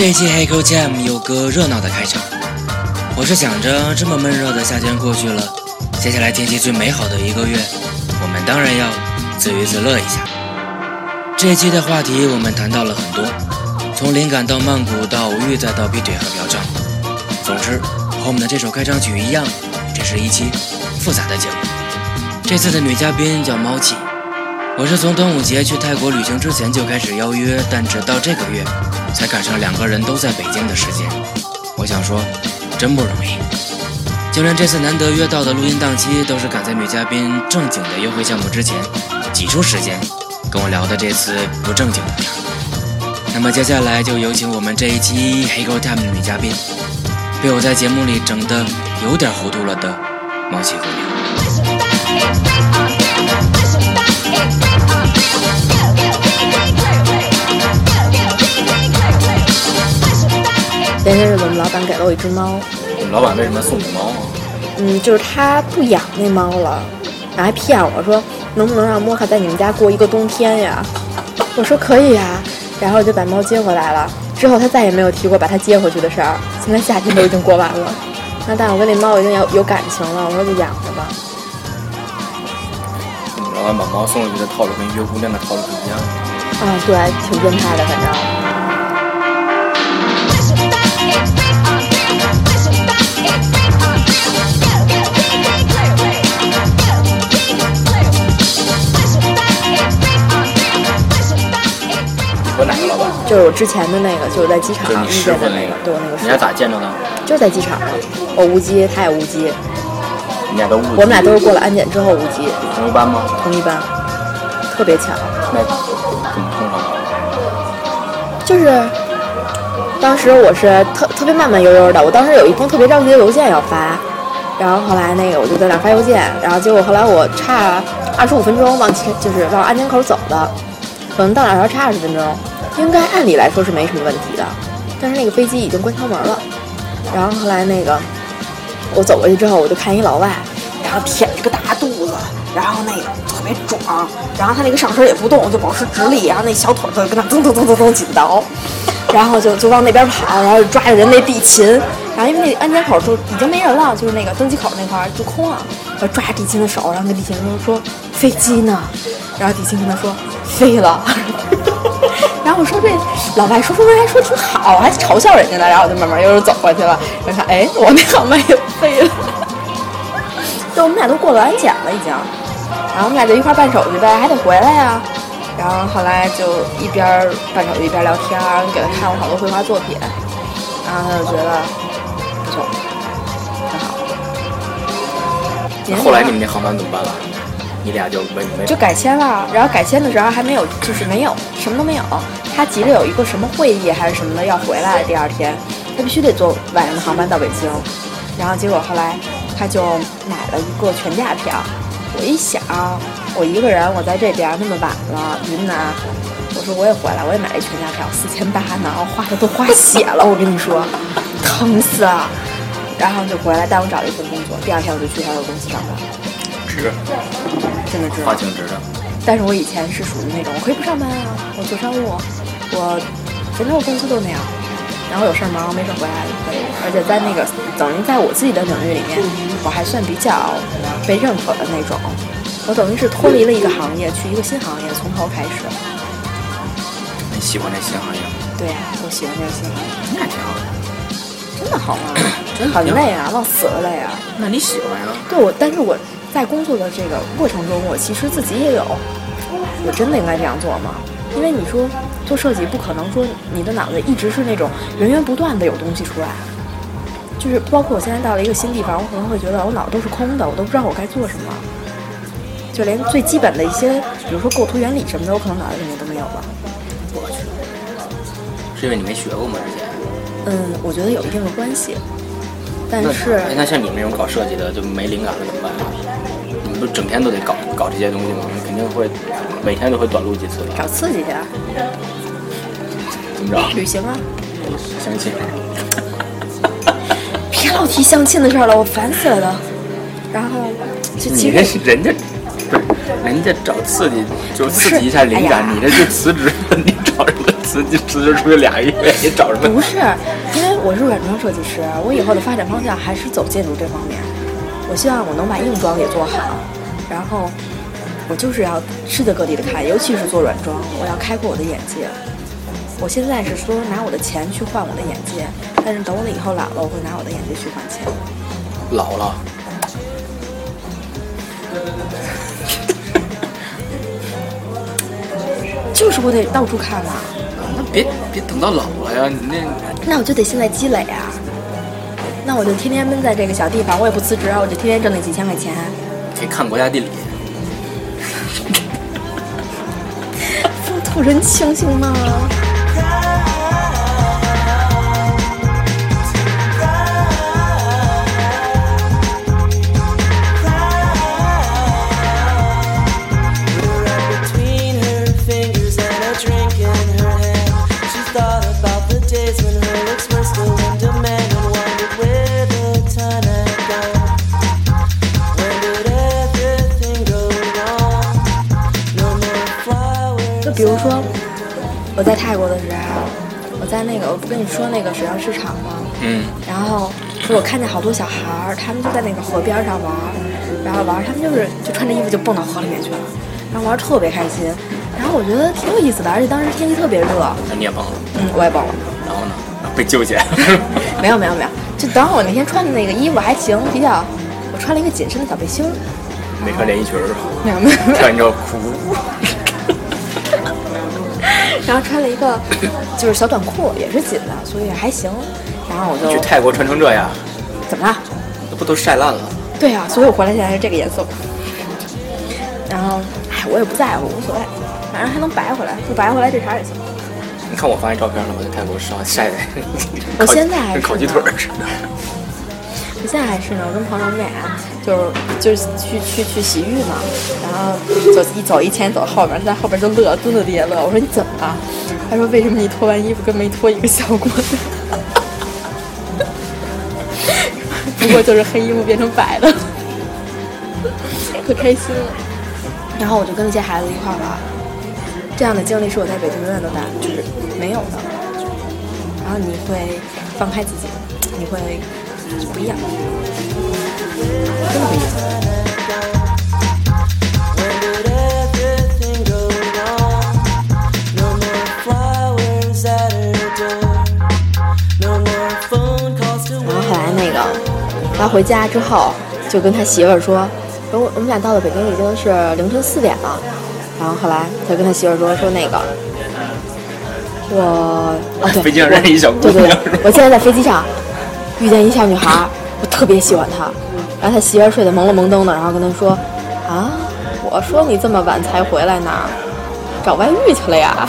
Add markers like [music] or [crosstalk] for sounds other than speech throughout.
这一期《黑口 Jam》有个热闹的开场。我是想着，这么闷热的夏天过去了，接下来天气最美好的一个月，我们当然要自娱自乐一下。这一期的话题我们谈到了很多，从灵感到曼谷，到无欲，再到劈腿和嫖娼。总之，和我们的这首开场曲一样，这是一期复杂的节目。这次的女嘉宾叫猫气。我是从端午节去泰国旅行之前就开始邀约，但直到这个月才赶上两个人都在北京的时间。我想说，真不容易。就连这次难得约到的录音档期，都是赶在女嘉宾正经的约会项目之前挤出时间跟我聊的这次不正经的。那么接下来就有请我们这一期《黑 girl time》的女嘉宾，被我在节目里整的有点糊涂了的猫气姑前些日子我们老板给了我一只猫，你们老板为什么送你猫啊？嗯，就是他不养那猫了，然后还骗我说能不能让莫卡在你们家过一个冬天呀？我说可以呀，然后我就把猫接回来了。之后他再也没有提过把它接回去的事儿。现在夏天都已经过完了，那但我跟那猫已经有有感情了，我说就养着吧。老板把猫送回去的套路跟约姑娘的套路不一样。啊，对，挺变态的，反正。和哪个老板？就是我之前的那个，就是在机场遇见的那个，对，那个。你俩咋见着的？就是在机场，我无机，他也无机。你俩都无。我们俩都是过了安检之后无机。同一班吗？同一班，特别巧。那怎么碰上的？就是当时我是特特别慢慢悠悠的，我当时有一封特别着急的邮件要发，然后后来那个我就在那发邮件，然后结果后来我差二十五分钟往前，就是往安检口走的。可能到哪儿要差二十分钟，应该按理来说是没什么问题的，但是那个飞机已经关舱门了。然后后来那个我走过去之后，我就看一老外，然后舔着个大肚子，然后那个特别壮，然后他那个上身也不动，就保持直立，然后那小腿就跟那噔噔噔噔噔紧倒，然后就就往那边跑，然后抓着人那地勤，然后因为那安检口就已经没人了，就是那个登机口那块就空了，然后抓着地勤的手，然后跟地勤说说飞机呢，然后地勤跟他说。飞了，[laughs] 然后我说这老外说说说还说挺好，还嘲笑人家呢，然后我就慢慢悠悠走过去了，然后看，哎，我那航班也飞了，就我们俩都过了安检了已经，然后我们俩就一块办手续呗，还得回来呀，然后后来就一边办手续一边聊天，给他看我好多绘画作品，然后他就觉得不错，挺好。后来你们那航班怎么办了？你俩就没没就改签了，然后改签的时候还没有，就是没有什么都没有。他急着有一个什么会议还是什么的要回来，第二天他必须得坐晚上的航班到北京。然后结果后来他就买了一个全价票。我一想，我一个人我在这边那么晚了，云南，我说我也回来，我也买了一全价票，四千八呢，我花的都花血了，我跟你说，疼死了。然后就回来，但我找了一份工作，第二天我就去他的公司上班。值，真的值，花挺值的。但是我以前是属于那种，我可以不上班啊，我做商务，我反正我公司都那样。然后有事儿忙，没事儿回来就可以。而且在那个等于在我自己的领域里面，我还算比较被认可的那种。我等于是脱离了一个行业，去一个新行业，从头开始。你喜欢这新行业？对呀，我喜欢这个新行业。那挺好的。真的好吗？[coughs] 很累啊，往死了累啊。那你喜欢呀？对，我但是我。在工作的这个过程中，我其实自己也有，我真的应该这样做吗？因为你说做设计不可能说你的脑子一直是那种源源不断的有东西出来，就是包括我现在到了一个新地方，我可能会觉得我脑子都是空的，我都不知道我该做什么，就连最基本的一些，比如说构图原理什么的，我可能脑子里面都没有了。我去，是因为你没学过吗？之前？嗯，我觉得有一定的关系。但是，那像你们这种搞设计的，就没灵感了怎么办？你们不整天都得搞搞这些东西吗？你肯定会每天都会短路几次的。找刺激去。怎么着？旅行啊。相亲。[laughs] 别老提相亲的事了，我烦死了都。然后，你这是人家，不是人家找刺激就刺激一下灵感，哎你这就辞职，你找什么辞激？辞职出去俩月，你找什么？不是，因为我是软装设计师，我以后的发展方向还是走建筑这方面。我希望我能把硬装也做好，然后我就是要世界各地的看，尤其是做软装，我要开阔我的眼界。我现在是说拿我的钱去换我的眼界，但是等我以后老了，我会拿我的眼界去换钱。老了，就是我得到处看嘛，那别别等到老了呀！你那那我就得现在积累啊。那我就天天闷在这个小地方，我也不辞职啊，我就天天挣那几千块钱。可以看国家地理。风土人情行吗？between 个我不跟你说那个水上市场吗？嗯，然后说我看见好多小孩儿，他们就在那个河边上玩儿，然后玩儿，他们就是就穿着衣服就蹦到河里面去了，然后玩儿特别开心。然后我觉得挺有意思的，而且当时天气特别热，那你也蹦了，嗯，我也蹦了。然后呢？被救起来。没有没有没有，就当我那天穿的那个衣服还行，比较，我穿了一个紧身的小背心儿，没穿连衣裙儿是吧？没有没有没有，穿着裤。然后穿了一个就是小短裤，也是紧的，所以还行。然后我就去泰国穿成这样，怎么了？那不都晒烂了？对呀、所以我回来现在是这个颜色。然后，哎，我也不在乎，无所谓，反正还能白回来，不白回来这茬也行。你看我发那照片了吗？在泰国上晒的，我现在还跟烤鸡腿似的。现在还是呢，我跟朋友们俩就是就是去去去洗浴嘛，然后走一走一前走后边，在后边就乐，真的也乐。我说你怎么了？他说为什么你脱完衣服跟没脱一个效果呢？不过就是黑衣服变成白的，可开心了。然后我就跟那些孩子一块玩，这样的经历是我在北京永远都打就是没有的。然后你会放开自己，你会不一样，真的不一样。然后后来那个他回家之后，就跟他媳妇儿说，说我我们俩到了北京已经是凌晨四点了。然后后来他跟他媳妇儿说说那个，我哦对，飞机上认识一小姑对对对我现在在飞机上遇见一小女孩，我特别喜欢她。然后她媳妇儿睡得朦胧蒙登的，然后跟她说啊，我说你这么晚才回来呢，找外遇去了呀？[laughs]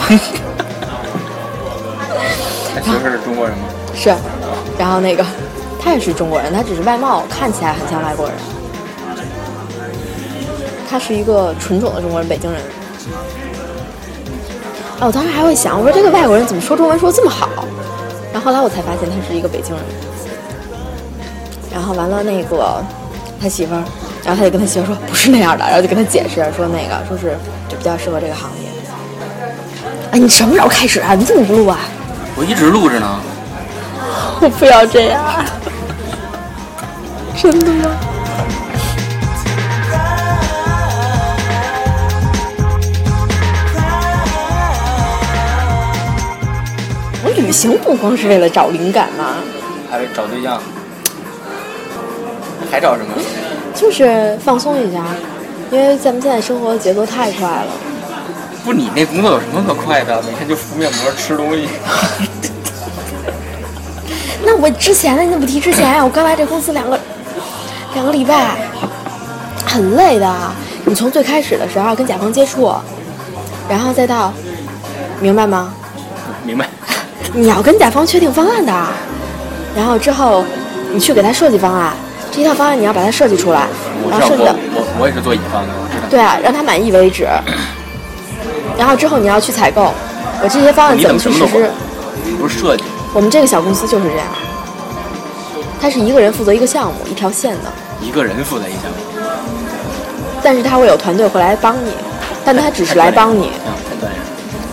他媳妇儿是中国人吗？[laughs] 是，然后那个他也是中国人，他只是外貌看起来很像外国人。他是一个纯种的中国人，北京人。啊，我当时还会想，我说这个外国人怎么说中文说这么好？然后后来我才发现他是一个北京人。然后完了那个他媳妇儿，然后他就跟他媳妇说不是那样的，然后就跟他解释说那个说是就比较适合这个行业。哎，你什么时候开始啊？你怎么不录啊？我一直录着呢。我不要这样，真的吗？我旅行不光是为了找灵感嘛，还是找对象？还找什么？就是放松一下，因为咱们现在生活的节奏太快了。不，你那工作有什么可快的？每天就敷面膜、吃东西。[laughs] 那我之前的你怎么不提之前？我刚来这公司两个两个礼拜，很累的。你从最开始的时候跟甲方接触，然后再到，明白吗？明白？[laughs] 你要跟甲方确定方案的，然后之后你去给他设计方案，这一套方案你要把它设计出来，然后设计的我我我也是做乙方的，我知道。对啊，让他满意为止。然后之后你要去采购，我这些方案怎怎么去实施？？不是设计，我们这个小公司就是这样，他是一个人负责一个项目，一条线的。一个人负责一项目。但是他会有团队会来帮你，但他只是来帮你啊，太锻炼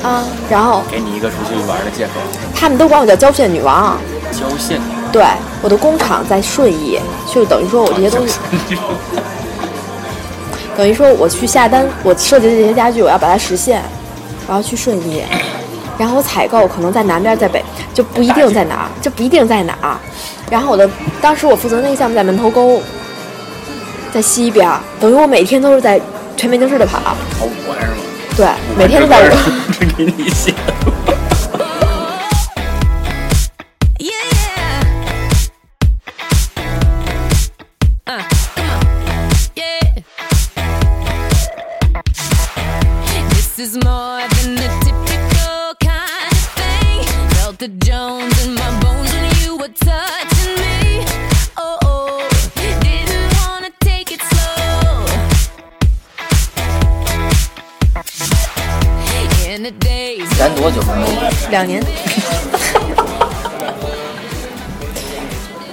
了，啊。然后给你一个出去玩的借口。他们都管我叫胶线女王。胶线，对，我的工厂在顺义，就等于说我这些东西，[laughs] 等于说我去下单，我设计的这些家具，我要把它实现，我要去顺义，然后我采购可能在南边，在北，就不一定在哪儿，就不一定在哪儿。然后我的当时我负责那个项目在门头沟，在西边，等于我每天都是在全北京市的跑，跑五环是吗？对，每天都在我。是给你写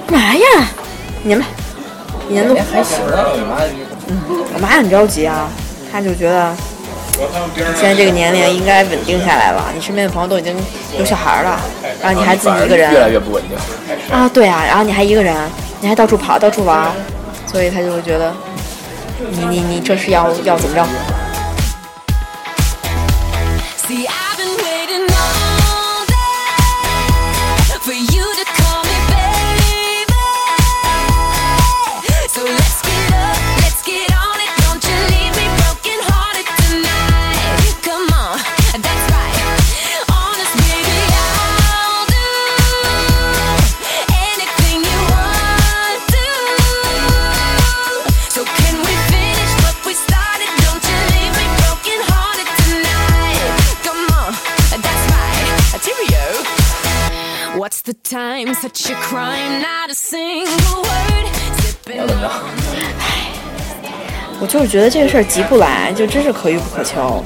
干嘛呀？你们，你们都，还行嗯，我妈很着急啊，她就觉得现在这个年龄应该稳定下来了。你身边的朋友都已经有小孩了，然后你还自己一个人越来越不稳定。啊，对啊，然后你还一个人，你还到处跑，到处玩，所以她就会觉得你你你这是要要怎么着？What's the time? Such a crime, not a single word. Sipping 要怎么着？我就是觉得这个事儿急不来，就真是可遇不可求，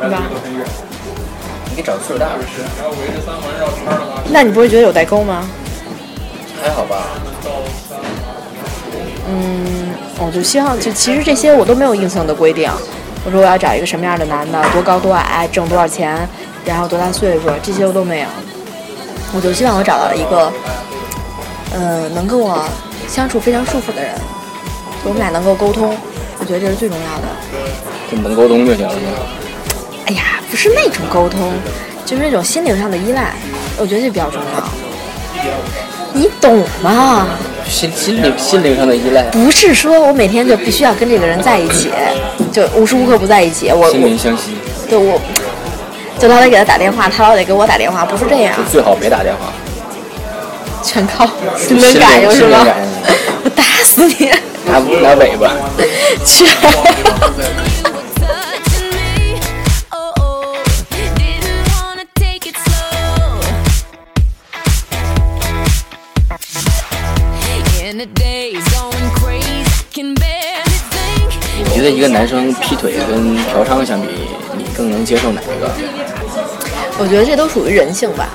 对吧？你给找个岁数大的，那你不会觉得有代沟吗？还好吧？嗯我就希望，就其实这些我都没有硬性的规定。我说我要找一个什么样的男的，多高多矮，挣多少钱，然后多大岁数，这些我都没有。我就希望我找到了一个，呃，能跟我相处非常舒服的人，我们俩能够沟通，我觉得这是最重要的。就能沟通就行了。哎呀，不是那种沟通，就是那种心灵上的依赖，我觉得这比较重要。你懂吗？心心灵心灵上的依赖，不是说我每天就必须要跟这个人在一起，就无时无刻不在一起。我心灵相惜，对我，就老得给他打电话，他老得给我打电话，不是这样。最好别打电话，全靠心灵感应是吧？我打死你！拿拿尾巴，去。你觉得一个男生劈腿跟嫖娼相比，你更能接受哪一个？我觉得这都属于人性吧。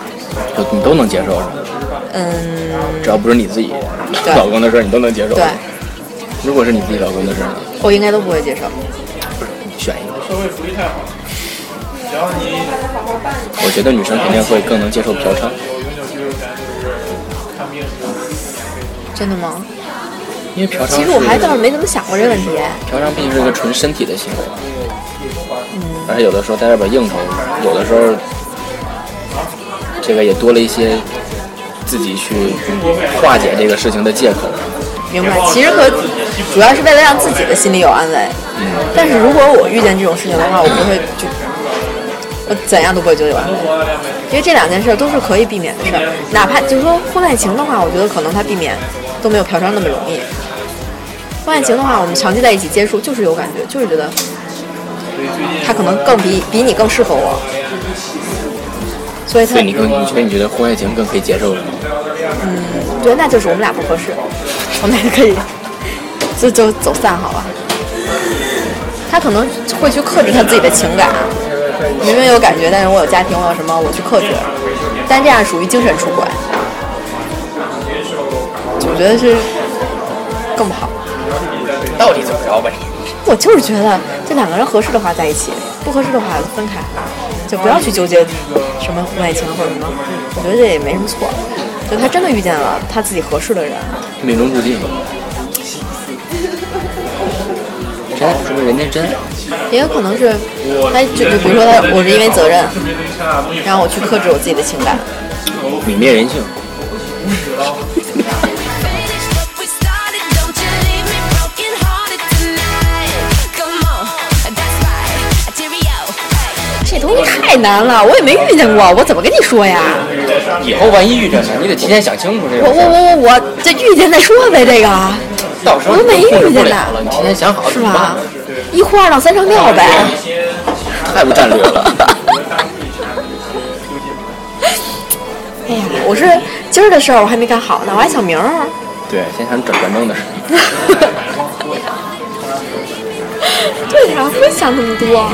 就你都能接受是吗？嗯，只要不是你自己老公的事儿，你都能接受。对，如果是你自己老公的事儿，我应该都不会接受。不是你选一个。社会福利太好，只要你我觉得女生肯定会更能接受嫖娼，真的吗？因为嫖娼其实我还倒是没怎么想过这个问题。嫖娼毕竟是一个纯身体的行为，嗯而且有的时候在外边应酬，有的时候这个也多了一些自己去化解这个事情的借口。明白，其实和主要是为了让自己的心里有安慰。嗯但是如果我遇见这种事情的话，我不会就我怎样都不会觉得有安慰，因为这两件事都是可以避免的事儿。哪怕就是说婚外情的话，我觉得可能他避免都没有嫖娼那么容易。婚外情的话，我们长期在一起接触，就是有感觉，就是觉得他可能更比比你更适合我，所以他你更，所以你觉得婚外情更可以接受是吗？嗯对，那就是我们俩不合适，我们俩可以就就走散好了。他可能会去克制他自己的情感，明明有感觉，但是我有家庭，我有什么，我去克制，但这样属于精神出轨，我觉得是更不好。到底怎么着吧你？我就是觉得这两个人合适的话在一起，不合适的话分开，就不要去纠结什么婚外情或者什么。我觉得这也没什么错，就他真的遇见了他自己合适的人。命中注定。真，说明人家真。也有可能是，他就就比如说他，我是因为责任，然后我去克制我自己的情感。泯灭人性。[laughs] 太难了，我也没遇见过，我怎么跟你说呀？以后万一遇着呢，你得提前想清楚这我我个事儿。我我我这遇见再说呗，这个到时候我都没遇见呢你提前想好是吧？一哭二闹三上吊呗。太不战略了。[laughs] 哎呀，我是今儿的事儿我还没干好呢，我还想明儿。对，先想转转正的事。[laughs] 对呀，不会想那么多。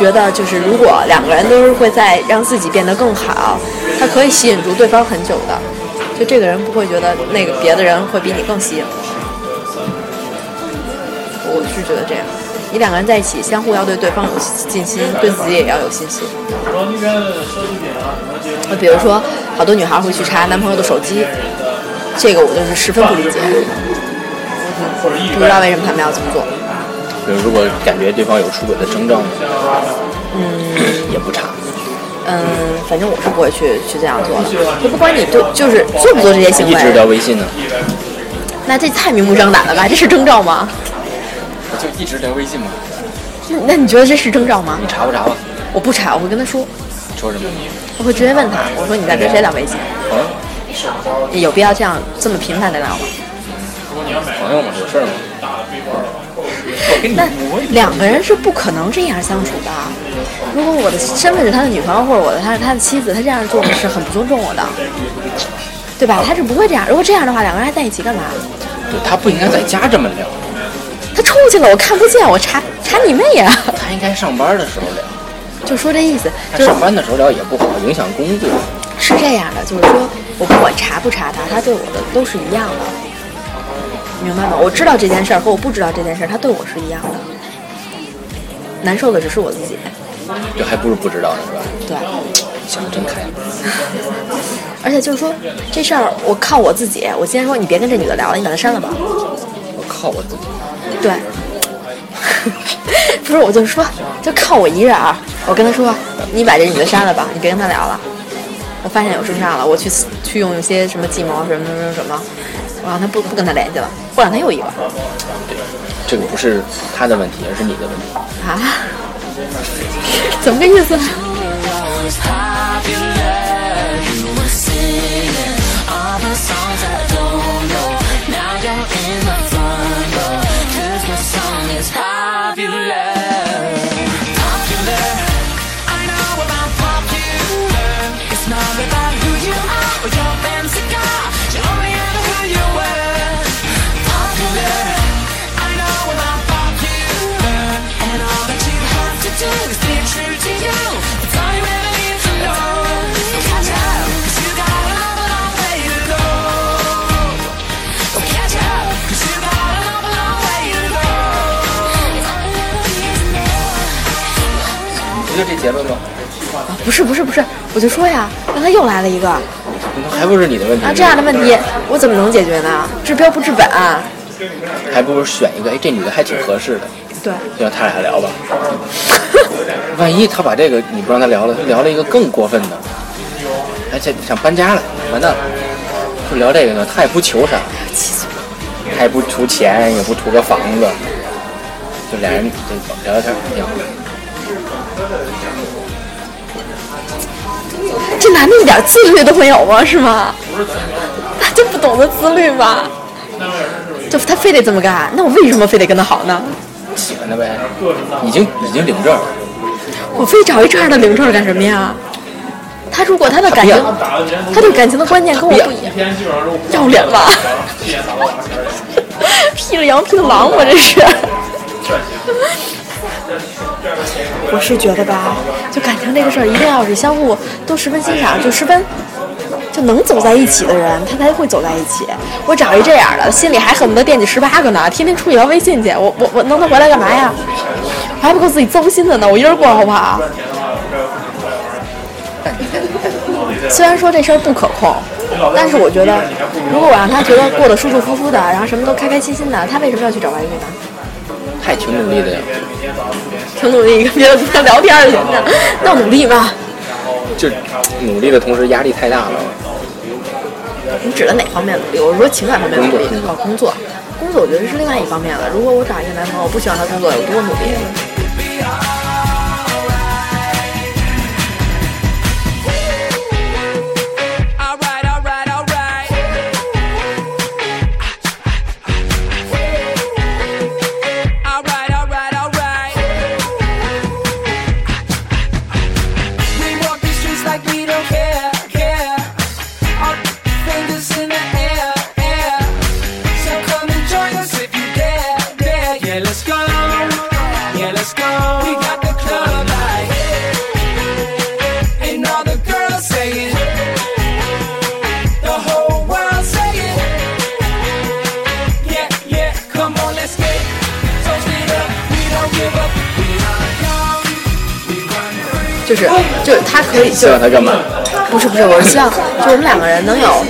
觉得，就是如果两个人都是会在让自己变得更好，他可以吸引住对方很久的。就这个人不会觉得那个别的人会比你更吸引。我是觉得这样，你两个人在一起，相互要对对方有信心，对自己也要有信心。就比如说，好多女孩会去查男朋友的手机，这个我就是十分不理解，不知道为什么他们要这么做。比如如果感觉对方有出轨的征兆呢，嗯，也不查。嗯，反正我是不会去去这样做的。就不管你对就是做不做这些行为一直，聊微信呢，那这太明目张胆了吧？这是征兆吗？就一直聊微信嘛。那那你觉得这是征兆吗你？查不查吧？我不查，我会跟他说，说什么？我会直接问他，我说你在跟谁聊微信？朋友，有必要这样这么频繁的聊吗？朋友嘛，有事儿吗？那两个人是不可能这样相处的。如果我的身份是他的女朋友，或者我的他是他的妻子，他这样做是很不尊重我的，对吧？他是不会这样。如果这样的话，两个人还在一起干嘛？对他不应该在家这么聊，他出去了，我看不见，我查查你妹呀！他应该上班的时候聊。就说这意思，就是他上班的时候聊也不好，影响工作。是这样的，就是说我不管查不查他，他对我的都是一样的，明白吗？我知道这件事儿和我不知道这件事儿，他对我是一样的。难受的只是我自己，这还不如不知道呢，是吧？对。想的真开。[laughs] 而且就是说这事儿，我靠我自己。我今天说你别跟这女的聊了，你把她删了吧。我靠我自己。对，[laughs] 不是，我就说就靠我一人儿。我跟她说，你把这女的删了吧，你别跟她聊了。我发现有征兆了，我去去用一些什么计谋什么什么什么，我让他不不跟他联系了，不让他又一个这个不是他的问题，而是你的问题。啊？怎么个意思？was 就这结论吗？啊不是不是不是，我就说呀，刚才又来了一个还不是你的问题啊？这样的问题我怎么能解决呢？治标不治本、还不如选一个，哎，这女的还挺合适的，对，就让他俩聊吧。万一他把这个你不让他聊了，他聊了一个更过分的，而且想搬家了，完蛋了。就聊这个呢，他也不求啥。他也不图钱，也不图个房子，就俩人就聊聊天挺好。这男的一点自律都没有吗？是吗？他就不懂得自律吗？就他非得这么干，那我为什么非得跟他好呢？喜欢他呗，已经已经领证了，我非找一这样的领证干什么呀？他如果他的感情，他对感情的观念跟我不一样，要脸吧？[laughs] 披了羊劈了狼，我这是。我是觉得吧，就感情这个事儿，一定要是相互都十分欣赏，就十分就能走在一起的人，他才会走在一起。我找一这样的，心里还恨不得惦记十八个呢，天天出去聊微信去，我我我弄他回来干嘛呀？还不够自己糟心的呢，我一人过好不好？[laughs] 虽然说这事儿不可控，但是我觉得，如果我让他觉得过得舒舒服服的，然后什么都开开心心的，他为什么要去找外遇呢？他也挺努力的呀。挺努力跟别的姑娘聊天儿去呢，那努力吧？就努力的同时压力太大了。你指的哪方面努力？我是说情感方面努力工作哦，工作，工作我觉得是另外一方面了。如果我找一个男朋友，我不希望他工作有多努力。可以，就是希望他干嘛？不是不是，我是希望就我们两个人能有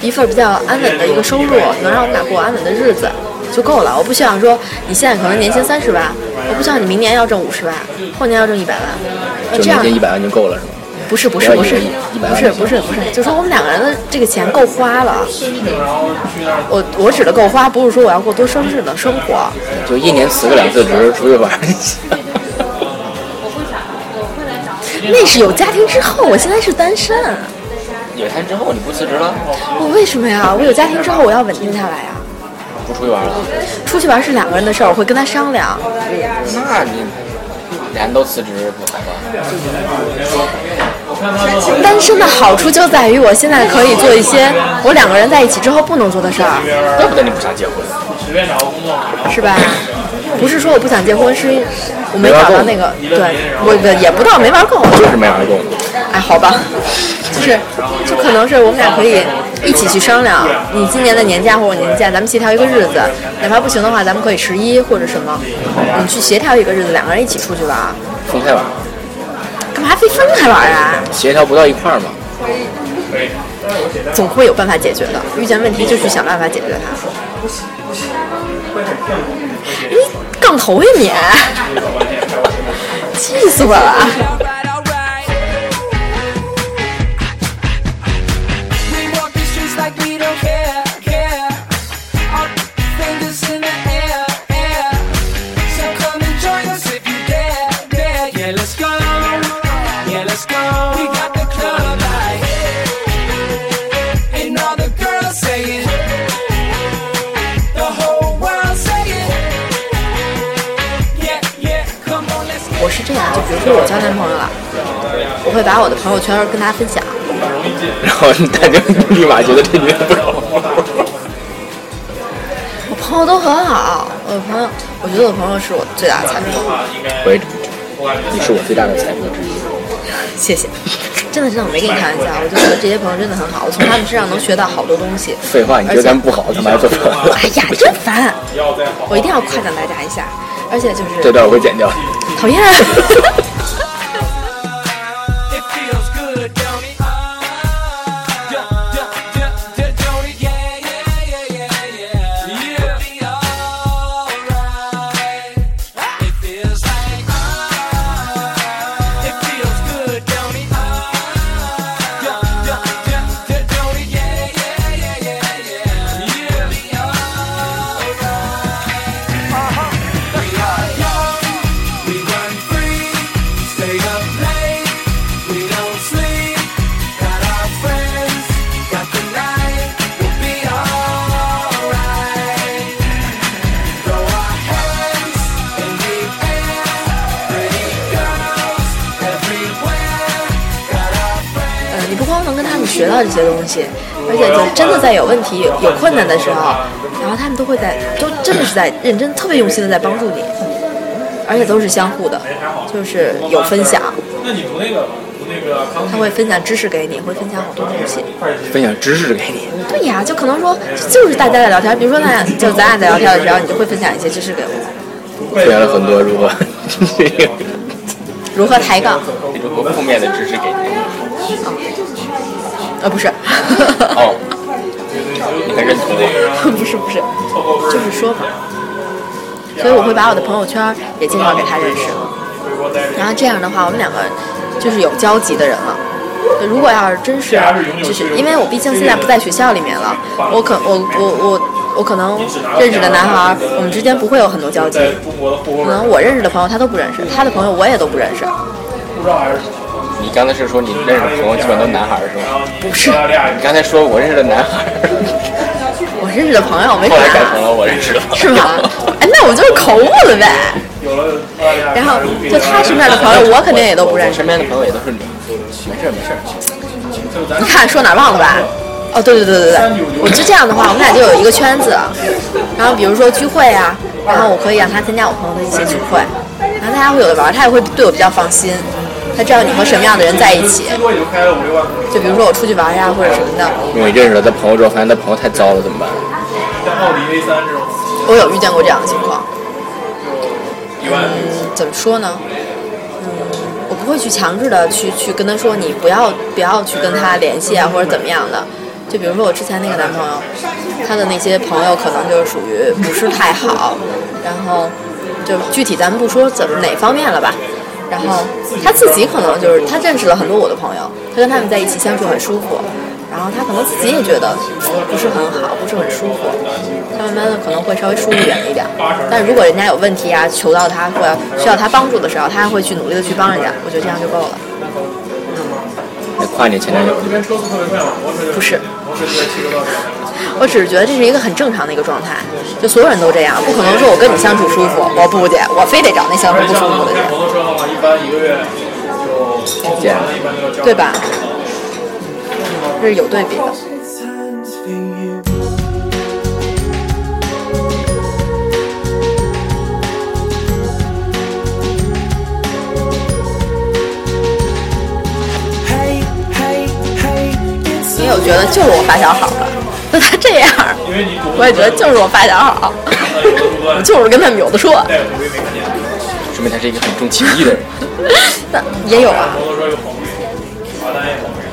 一份比较安稳的一个收入，能让我们俩过安稳的日子就够了。我不希望说你现在可能年薪三十万，我不希望你明年要挣五十万，后年要挣一百万。那这样一百万就够了是吗？不是不是不是不要以为100万不是不是不是，就说我们两个人的这个钱够花了。我我指的够花，不是说我要过多奢侈的生活。就一年辞个两次职，出去玩儿。那是有家庭之后，我现在是单身。有摊之后你不辞职了，我为什么呀？我有家庭之后，我要稳定下来呀。不出去玩了，出去玩是两个人的事儿，我会跟他商量。那你俩人都辞职不好吧？单身的好处就在于我现在可以做一些我两个人在一起之后不能做的事儿，怪不得你不想结婚。是吧？不是说我不想结婚，是我没找到那个，对我的也不到没玩够，就是没玩够。哎，好吧，就是就可能是我们俩可以一起去商量，你今年的年假或者年假，咱们协调一个日子，哪怕不行的话，咱们可以十一或者什么，你去协调一个日子，两个人一起出去玩，分开玩，干嘛非分开玩啊？协调不到一块儿嘛。总会有办法解决的，遇见问题就去想办法解决它。你杠头呀你！气死我了！会把我的朋友圈跟大家分享。然后大家立马觉得这女的不靠谱。我朋友都很好，我的朋友，我觉得我朋友是我最大的财富。我也这么觉得，你是我最大的财富之一。谢谢，真的真的，我没跟你开玩笑，我就觉得这些朋友真的很好，我从他们身上能学到好多东西。废话，你觉得咱们不好，干嘛要做朋友？哎呀，真烦！我一定要夸奖大家一下，而且就是这段我会剪掉。讨厌。在有问题、有困难的时候，然后他们都会在，都真的是在认真、特别用心的在帮助你，而且都是相互的，就是有分享。那你读那个读那个他会分享知识给你，会分享好多东西。分享知识给你。对呀，就可能说，就是大家在聊天，比如说咱俩，就咱俩在聊天的时候，你就会分享一些知识给我，分享了很多如何 [laughs] 如何抬杠，如何负面的知识给你。呃，不是，[laughs] 哦，你很认同吗？不是不是，就是说法。所以我会把我的朋友圈也介绍给他认识，然后这样的话，我们两个就是有交集的人了。如果要是真是，就是因为我毕竟现在不在学校里面了，我可我我我我可能认识的男孩，我们之间不会有很多交集。可能我认识的朋友他都不认识，他的朋友我也都不认识。你刚才是说你认识的朋友基本都男孩是吗？不是，你刚才说我认识的男孩儿，我认识的朋友没后来改啥成，了我认识的朋友。是吗？哎，那我就是口误了呗。然后就他身边的朋友，我肯定也都不认识。身边的朋友也都是女，没事儿没事儿。你看说哪儿忘了吧？哦，对对对对对，我就这样的话，我们俩就有一个圈子。然后比如说聚会啊，然后我可以让他参加我朋友的一些聚会，然后大家会有的玩，他也会对我比较放心。他知道你和什么样的人在一起，就比如说我出去玩呀或者什么的，因为认识了他朋友之后，发现他朋友太糟了，怎么办？我有遇见过这样的情况。嗯，怎么说呢？嗯，我不会去强制的去去跟他说你不要不要去跟他联系啊，或者怎么样的。就比如说我之前那个男朋友，他的那些朋友可能就是属于不是太好，然后就具体咱们不说怎么哪方面了吧。然后他自己可能就是他认识了很多我的朋友，他跟他们在一起相处很舒服，然后他可能自己也觉得不是很好，不是很舒服，他慢慢的可能会稍微疏远一点。但如果人家有问题啊，求到他或者需要他帮助的时候，他还会去努力的去帮人家，我觉得这样就够了。那夸你前男友，这边车速特别快嘛，摩托车不是，我只是觉得这是一个很正常的一个状态，就所有人都这样，不可能说我跟你相处舒服，我不去，我非得找那相处不舒服的人，摩托车的话，一般一个月就一般都要交。对吧？这是有对比的。觉得就是我发小好了，那 [laughs] 他这样，我也觉得就是我发小好，我 [laughs] 就是跟他们有的说。[laughs] 说明他是一个很重情义的人。那也有啊，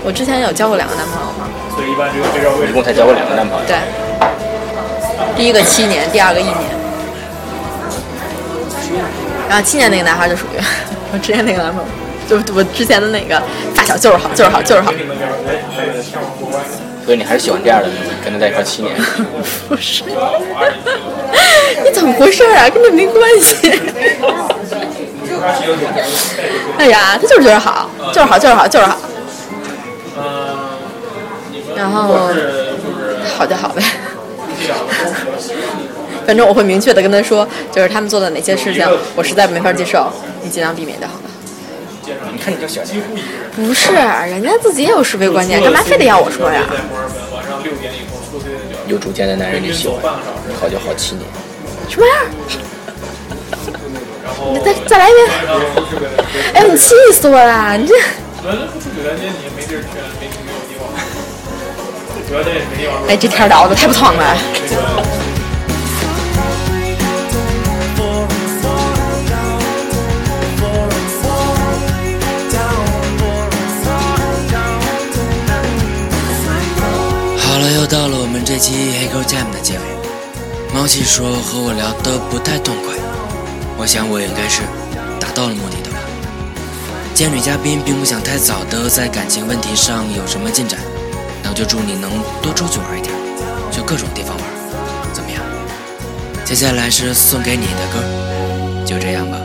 我之前有交过两个男朋友嘛，所以一般这个对照位置一共才交过两个男朋友。对，第一个七年，第二个一年，然后七年那个男孩就属于我之前那个男朋友，就我之前的那个发小就是好，就是好，就是好，所以你还是喜欢这样的，跟他在一块儿七年。[laughs] 不是，你怎么回事啊？跟这没关系。哎呀，他就是觉得好，就是好，就是好，就是好，嗯，然后好就好呗。[laughs] 反正我会明确的跟他说，就是他们做的哪些事情，我实在没法接受，你尽量避免就好了。你看你就喜欢这样。不是，人家自己也有是非观念，干嘛非得要我说呀？有主见的男人你喜欢，好就好七年。什么玩意儿？你再再来一遍！哎呦，你气死我了！你这。哎，这天聊的太不爽了。这期黑狗 Jam 的结尾。猫气说和我聊得不太痛快，我想我应该是达到了目的的吧。既然女嘉宾并不想太早的在感情问题上有什么进展，那就祝你能多出去玩一点，去各种地方玩，怎么样？接下来是送给你的歌，就这样吧。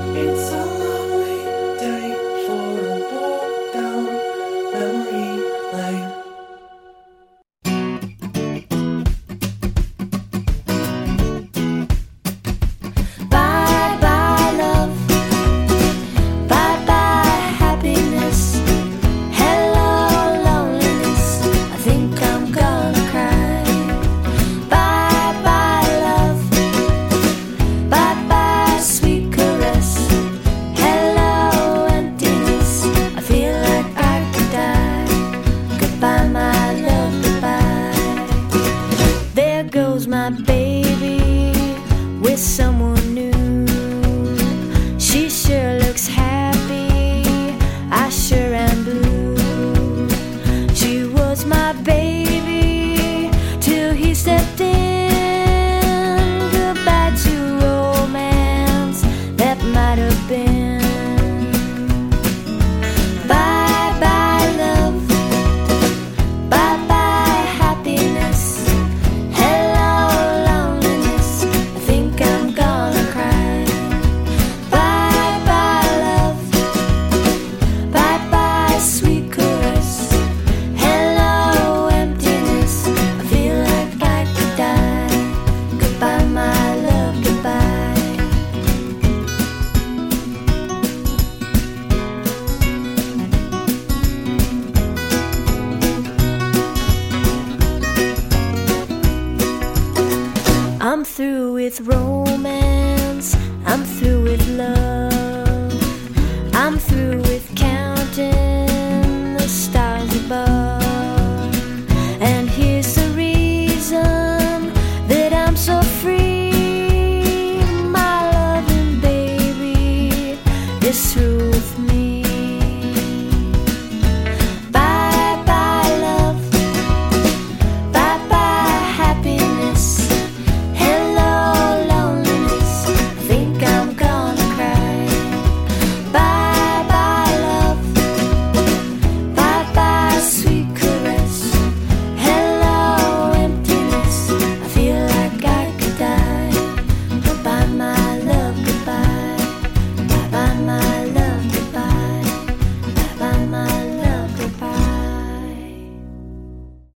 through with romance. I'm through.